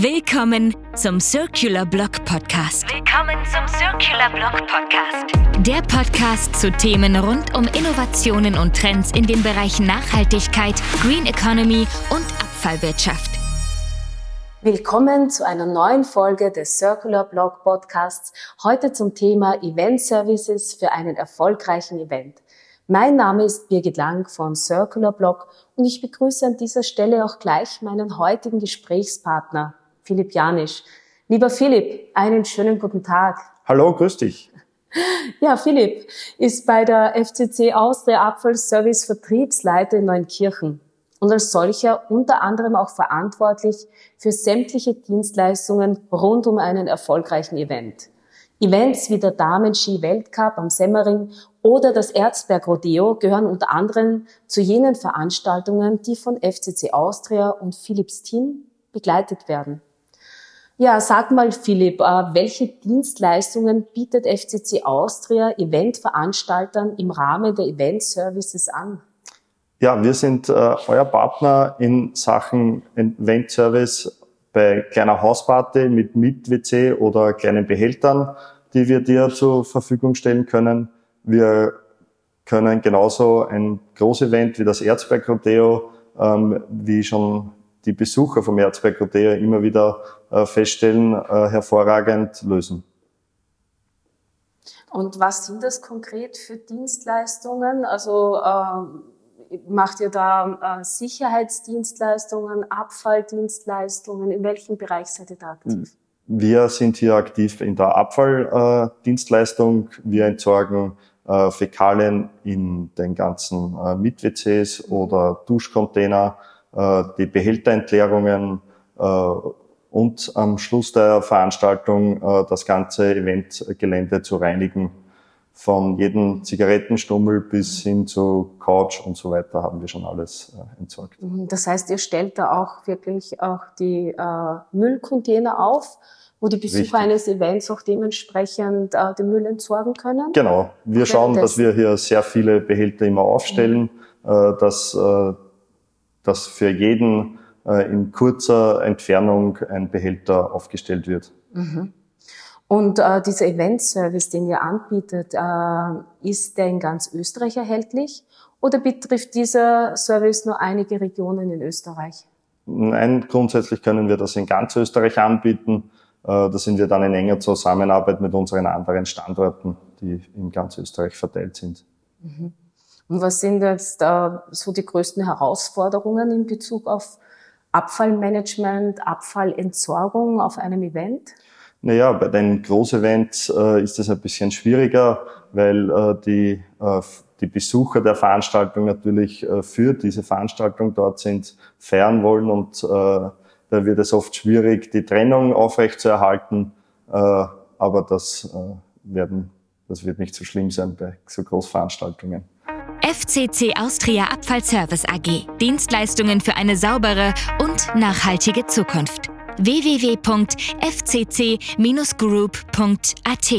Willkommen zum Circular Block Podcast. Willkommen zum Circular Block Podcast. Der Podcast zu Themen rund um Innovationen und Trends in den Bereichen Nachhaltigkeit, Green Economy und Abfallwirtschaft. Willkommen zu einer neuen Folge des Circular Blog Podcasts. Heute zum Thema Event Services für einen erfolgreichen Event. Mein Name ist Birgit Lang von Circular Blog und ich begrüße an dieser Stelle auch gleich meinen heutigen Gesprächspartner, Philipp Janisch. Lieber Philipp, einen schönen guten Tag. Hallo, grüß dich. Ja, Philipp ist bei der FCC Austria Abfallservice Vertriebsleiter in Neunkirchen und als solcher unter anderem auch verantwortlich für sämtliche Dienstleistungen rund um einen erfolgreichen Event. Events wie der Damen-Ski-Weltcup am Semmering oder das Erzberg-Rodeo gehören unter anderem zu jenen Veranstaltungen, die von FCC Austria und Philips Team begleitet werden. Ja, sag mal, Philipp, äh, welche Dienstleistungen bietet FCC Austria Eventveranstaltern im Rahmen der Event Services an? Ja, wir sind äh, euer Partner in Sachen Event Service bei kleiner Hausparty mit Mit-WC oder kleinen Behältern, die wir dir zur Verfügung stellen können. Wir können genauso ein Großevent wie das Erzberg Rodeo, ähm, wie schon die Besucher vom Erzberg Rodeo immer wieder äh, feststellen, äh, hervorragend lösen. Und was sind das konkret für Dienstleistungen? Also äh, macht ihr da äh, Sicherheitsdienstleistungen, Abfalldienstleistungen? In welchem Bereich seid ihr da aktiv? Wir sind hier aktiv in der Abfalldienstleistung. Wir entsorgen äh, Fäkalien in den ganzen äh, Mit-WCs oder Duschcontainer, äh, die Behälterentleerungen äh, und am Schluss der Veranstaltung äh, das ganze Eventgelände zu reinigen. Von jedem Zigarettenstummel bis hin zu Couch und so weiter haben wir schon alles äh, entsorgt. Mhm, das heißt, ihr stellt da auch wirklich auch die äh, Müllcontainer auf wo die Besucher Richtig. eines Events auch dementsprechend äh, den Müll entsorgen können? Genau. Wir schauen, dass wir hier sehr viele Behälter immer aufstellen, mhm. äh, dass, äh, dass für jeden äh, in kurzer Entfernung ein Behälter aufgestellt wird. Mhm. Und äh, dieser Event-Service, den ihr anbietet, äh, ist der in ganz Österreich erhältlich oder betrifft dieser Service nur einige Regionen in Österreich? Nein, grundsätzlich können wir das in ganz Österreich anbieten. Äh, da sind wir dann in enger Zusammenarbeit mit unseren anderen Standorten, die in ganz Österreich verteilt sind. Mhm. Und was sind jetzt äh, so die größten Herausforderungen in Bezug auf Abfallmanagement, Abfallentsorgung auf einem Event? Naja, bei den Großevents äh, ist das ein bisschen schwieriger, weil äh, die, äh, die Besucher der Veranstaltung natürlich äh, für diese Veranstaltung dort sind, feiern wollen und äh, da wird es oft schwierig, die Trennung aufrechtzuerhalten. Äh, aber das, äh, werden, das wird nicht so schlimm sein bei so Großveranstaltungen. FCC Austria Abfallservice AG. Dienstleistungen für eine saubere und nachhaltige Zukunft. www.fcc-group.at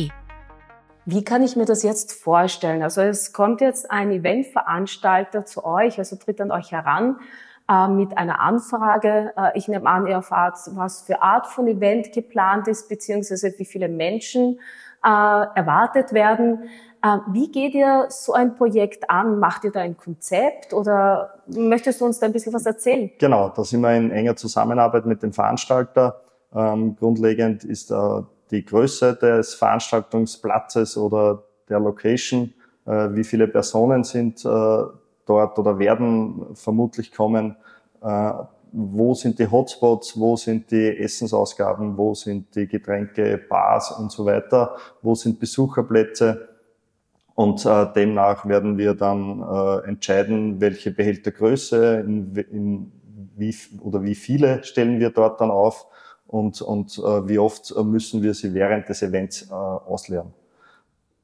wie kann ich mir das jetzt vorstellen? Also es kommt jetzt ein Eventveranstalter zu euch, also tritt an euch heran äh, mit einer Anfrage. Äh, ich nehme an, ihr erfahrt, was für Art von Event geplant ist, beziehungsweise wie viele Menschen äh, erwartet werden. Äh, wie geht ihr so ein Projekt an? Macht ihr da ein Konzept oder möchtest du uns da ein bisschen was erzählen? Genau, da sind wir in enger Zusammenarbeit mit dem Veranstalter. Ähm, grundlegend ist äh, die Größe des Veranstaltungsplatzes oder der Location, äh, wie viele Personen sind dort oder werden vermutlich kommen. Wo sind die Hotspots, wo sind die Essensausgaben, wo sind die Getränke, Bars und so weiter, wo sind Besucherplätze. Und äh, demnach werden wir dann äh, entscheiden, welche Behältergröße, in, in wie, oder wie viele stellen wir dort dann auf und, und äh, wie oft müssen wir sie während des Events äh, ausleeren.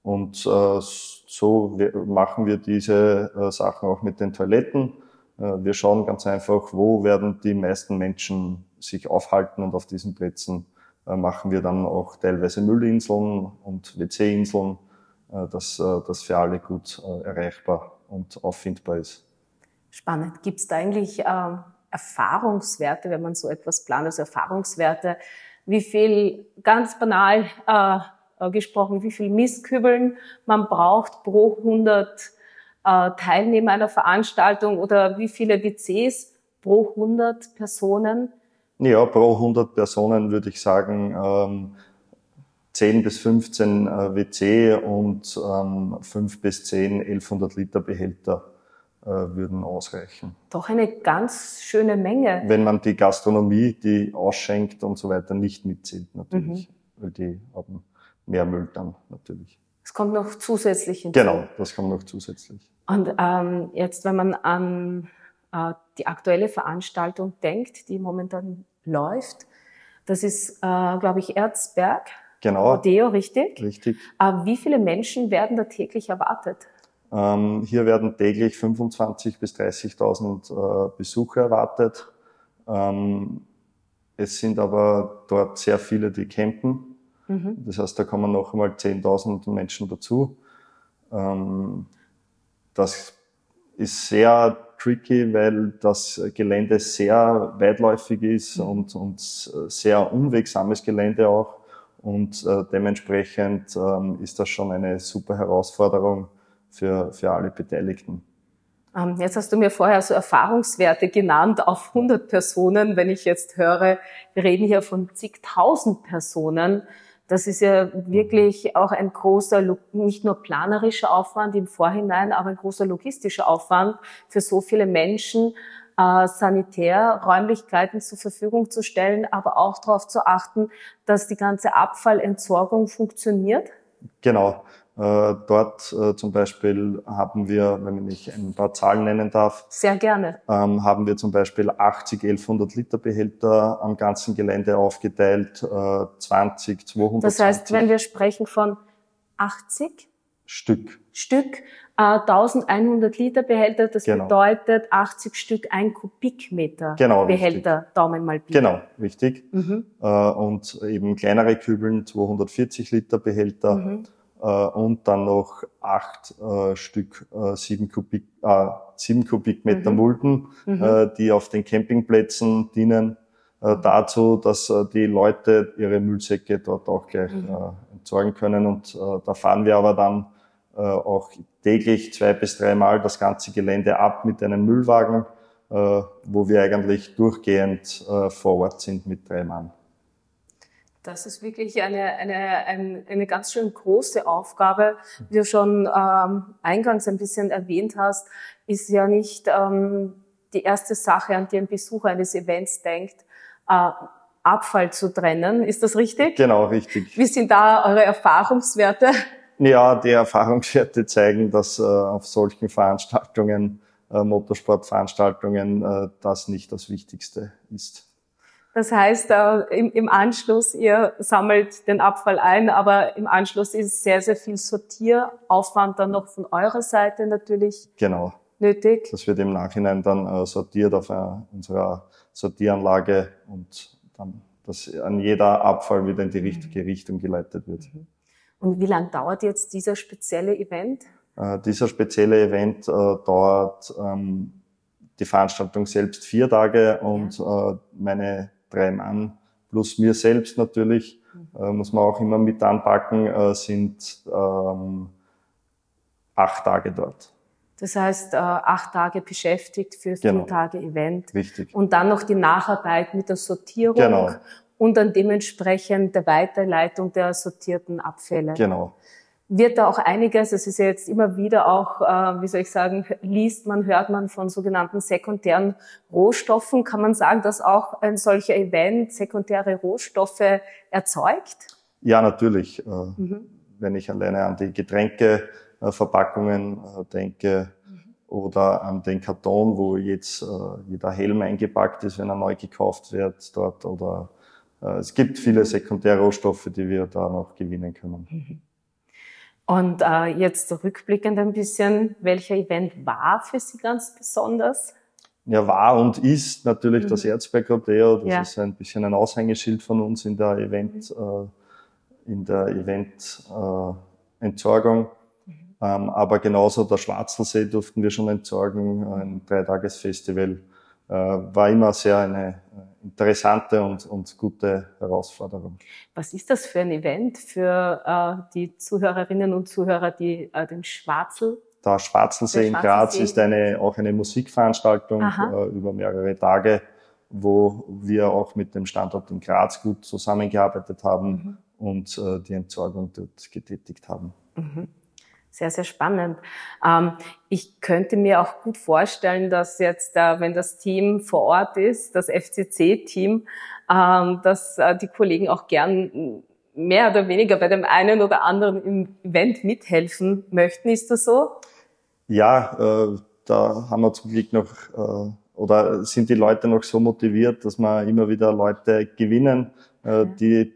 Und äh, so machen wir diese äh, Sachen auch mit den Toiletten. Äh, wir schauen ganz einfach, wo werden die meisten Menschen sich aufhalten und auf diesen Plätzen äh, machen wir dann auch teilweise Müllinseln und WC-Inseln, äh, dass äh, das für alle gut äh, erreichbar und auffindbar ist. Spannend. Gibt es da eigentlich äh, Erfahrungswerte, wenn man so etwas plant, also Erfahrungswerte, wie viel, ganz banal äh, gesprochen, wie viel Mistkübeln man braucht pro 100 äh, Teilnehmer einer Veranstaltung oder wie viele WCs pro 100 Personen? Ja, pro 100 Personen würde ich sagen, ähm, 10 bis 15 äh, WC und ähm, 5 bis 10 1100 Liter Behälter äh, würden ausreichen. Doch eine ganz schöne Menge. Wenn man die Gastronomie, die ausschenkt und so weiter, nicht mitzählt natürlich, mhm. weil die haben mehr Müll dann natürlich. Es kommt noch zusätzlich hinzu. Genau, das kommt noch zusätzlich. Und ähm, jetzt, wenn man an äh, die aktuelle Veranstaltung denkt, die momentan läuft, das ist, äh, glaube ich, Erzberg. Genau. Rodeo, richtig? Richtig. Äh, wie viele Menschen werden da täglich erwartet? Ähm, hier werden täglich 25.000 bis 30.000 äh, Besucher erwartet. Ähm, es sind aber dort sehr viele, die campen. Mhm. Das heißt, da kommen noch einmal 10.000 Menschen dazu. Ähm, das ist sehr tricky, weil das Gelände sehr weitläufig ist mhm. und, und sehr unwegsames Gelände auch. Und äh, dementsprechend ähm, ist das schon eine super Herausforderung für, für alle Beteiligten. Ähm, jetzt hast du mir vorher so Erfahrungswerte genannt auf 100 Personen. Wenn ich jetzt höre, wir reden hier von zigtausend Personen. Das ist ja wirklich auch ein großer, nicht nur planerischer Aufwand im Vorhinein, aber ein großer logistischer Aufwand für so viele Menschen, äh, Sanitärräumlichkeiten zur Verfügung zu stellen, aber auch darauf zu achten, dass die ganze Abfallentsorgung funktioniert? Genau. Äh, dort äh, zum Beispiel haben wir, wenn ich ein paar Zahlen nennen darf. Sehr gerne. Ähm, haben wir zum Beispiel 80 1100 Liter Behälter am ganzen Gelände aufgeteilt, äh, 20, 200. Das heißt, wenn wir sprechen von 80 Stück. Stück, äh, 1100 Liter Behälter, das genau. bedeutet 80 Stück ein Kubikmeter genau, Behälter, richtig. Daumen mal Bier. Genau, richtig. Mhm. Äh, und eben kleinere Kübeln, 240 Liter Behälter. Mhm äh, und dann noch acht äh, Stück äh, sieben, Kubik, äh, sieben Kubikmeter mhm. Mulden, mhm. Äh, die auf den Campingplätzen dienen äh, dazu, dass äh, die Leute ihre Müllsäcke dort auch gleich mhm. äh, entsorgen können. Und äh, da fahren wir aber dann äh, auch täglich zwei bis dreimal das ganze Gelände ab mit einem Müllwagen, äh, wo wir eigentlich durchgehend äh, vor Ort sind mit drei Mann. Das ist wirklich eine, eine, eine, eine ganz schön große Aufgabe. Wie du schon ähm, eingangs ein bisschen erwähnt hast, ist ja nicht ähm, die erste Sache, an die ein Besucher eines Events denkt, äh, Abfall zu trennen. Ist das richtig? Genau, richtig. Wie sind da eure Erfahrungswerte? Ja, die Erfahrungswerte zeigen, dass äh, auf solchen Veranstaltungen, äh, Motorsportveranstaltungen, äh, das nicht das Wichtigste ist. Das heißt, äh, im, im Anschluss, ihr sammelt den Abfall ein, aber im Anschluss ist sehr, sehr viel Sortieraufwand dann noch von eurer Seite natürlich genau. nötig. Das wird im Nachhinein dann äh, sortiert auf äh, unserer Sortieranlage und dann, dass an jeder Abfall wieder in die richtige. Richtung geleitet wird. Mhm. Und wie lange dauert jetzt dieser spezielle Event? Äh, dieser spezielle Event äh, dauert ähm, die Veranstaltung selbst vier Tage und ja. äh, meine drei Mann plus mir selbst natürlich, mhm. äh, muss man auch immer mit anpacken, äh, sind ähm, acht Tage dort. Das heißt, äh, acht Tage beschäftigt für vier genau. Tage Event. Richtig. Und dann noch die Nacharbeit mit der Sortierung genau. Und dann dementsprechend der Weiterleitung der sortierten Abfälle. Genau wird da auch einiges, es ist ja jetzt immer wieder auch, äh, wie soll ich sagen, liest man, hört man von sogenannten sekundären Rohstoffen. Kann man sagen, dass auch ein solcher Event sekundäre Rohstoffe erzeugt? Ja, natürlich. Äh, mhm. Wenn ich alleine an die Getränkeverpackungen äh, denke mhm. oder an den Karton, wo jetzt äh, jeder Helm eingepackt ist, wenn er neu gekauft wird dort oder es gibt viele sekundäre Rohstoffe, die wir da noch gewinnen können. Mhm. Und äh, jetzt rückblickend ein bisschen, welcher Event war für Sie ganz besonders? Ja, war und ist natürlich mhm. das Erzberg Rodeo. Das ja. ist ein bisschen ein Aushängeschild von uns in der Event, mhm. äh, in der Event äh. Mhm. Ähm, aber genauso der Schwarzelsee durften wir schon entsorgen, ein Dreitagesfestival. war immer sehr eine interessante und, und gute Herausforderung. Was ist das für ein Event für äh, die Zuhörerinnen und Zuhörer, die äh, den Schwarzel der Schwarzelsee in Graz ist eine, auch eine Musikveranstaltung äh, über mehrere Tage, wo wir auch mit dem Standort in Graz gut zusammengearbeitet haben mhm. und äh, die Entsorgung dort getätigt haben. Mhm. Sehr, sehr spannend. Ähm, ich könnte mir auch gut vorstellen, dass jetzt, äh, wenn das Team vor Ort ist, das FCC-Team, ähm, dass äh, die Kollegen auch gern mehr oder weniger bei dem einen oder anderen Event mithelfen möchten. Ist das so? Ja, äh, da haben wir zum Glück noch, äh, oder sind die Leute noch so motiviert, dass wir immer wieder Leute gewinnen, äh, die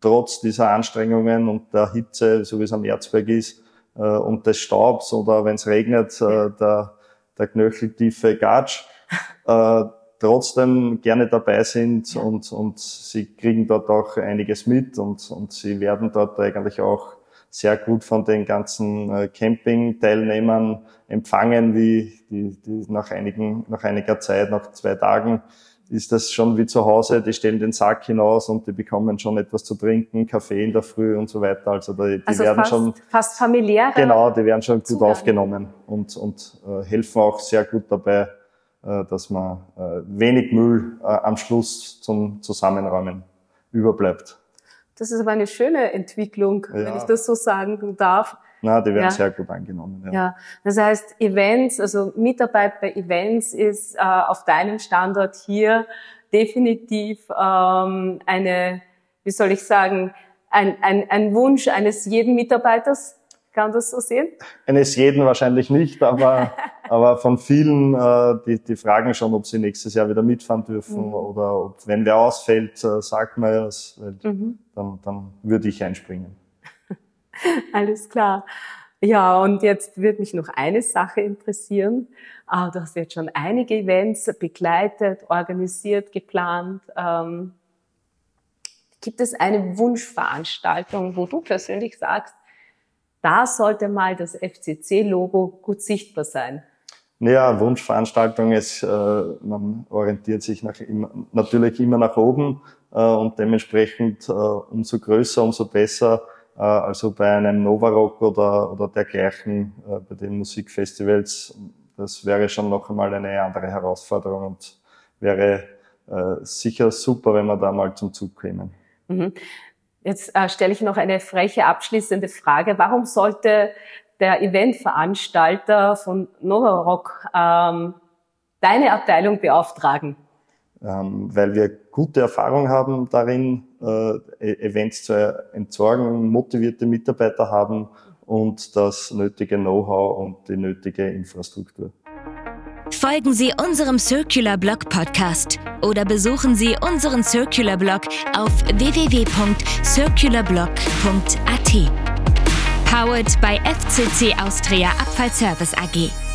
trotz dieser Anstrengungen und der Hitze, so wie es am Erzberg ist, äh, und des Staubs oder wenn es regnet, äh, der, der knöcheltiefe Gatsch, äh, trotzdem gerne dabei sind und, und sie kriegen dort auch einiges mit und, und sie werden dort eigentlich auch sehr gut von den ganzen äh, Camping-Teilnehmern empfangen, wie die, die nach einigen, nach einiger Zeit, nach zwei Tagen, ist das schon wie zu Hause. Die stellen den Sack hinaus und die bekommen schon etwas zu trinken, Kaffee in der Früh und so weiter. Also die, die also werden fast, schon fast familiär. Genau, die werden schon gut Zugang. aufgenommen und und äh, helfen auch sehr gut dabei, äh, dass man äh, wenig Müll äh, am Schluss zum Zusammenräumen überbleibt. Das ist aber eine schöne Entwicklung, ja. wenn ich das so sagen darf. Na, die werden ja. sehr gut angenommen. Ja. ja, das heißt, Events, also Mitarbeit bei Events ist äh, auf deinem Standort hier definitiv ähm, eine, wie soll ich sagen, ein, ein, ein Wunsch eines jeden Mitarbeiters. Kann das so sehen? Eines jeden wahrscheinlich nicht, aber, aber von vielen, äh, die, die fragen schon, ob sie nächstes Jahr wieder mitfahren dürfen mhm. oder ob, wenn wer ausfällt, äh, sagt man ja, mhm. dann, dann würde ich einspringen. Alles klar. Ja, und jetzt wird mich noch eine Sache interessieren. Ah, du hast jetzt schon einige Events begleitet, organisiert, geplant. Ähm, gibt es eine Wunschveranstaltung, wo du persönlich sagst, da sollte mal das FCC-Logo gut sichtbar sein. Ja, Wunschveranstaltung ist, äh, man orientiert sich nach, natürlich immer nach oben äh, und dementsprechend äh, umso größer, umso besser. Äh, also bei einem Novarock oder, oder dergleichen, äh, bei den Musikfestivals, das wäre schon noch einmal eine andere Herausforderung und wäre äh, sicher super, wenn wir da mal zum Zug kämen. Mhm. Jetzt äh, stelle ich noch eine freche abschließende Frage. Warum sollte der Eventveranstalter von Novarock ähm, deine Abteilung beauftragen? Ähm, weil wir gute Erfahrung haben darin, Events zu entsorgen, motivierte Mitarbeiter haben und das nötige Know-how und die nötige Infrastruktur. Folgen Sie unserem Circular Blog Podcast oder besuchen Sie unseren Circular Blog auf www.circularblog.at. Powered by FCC Austria Abfallservice AG.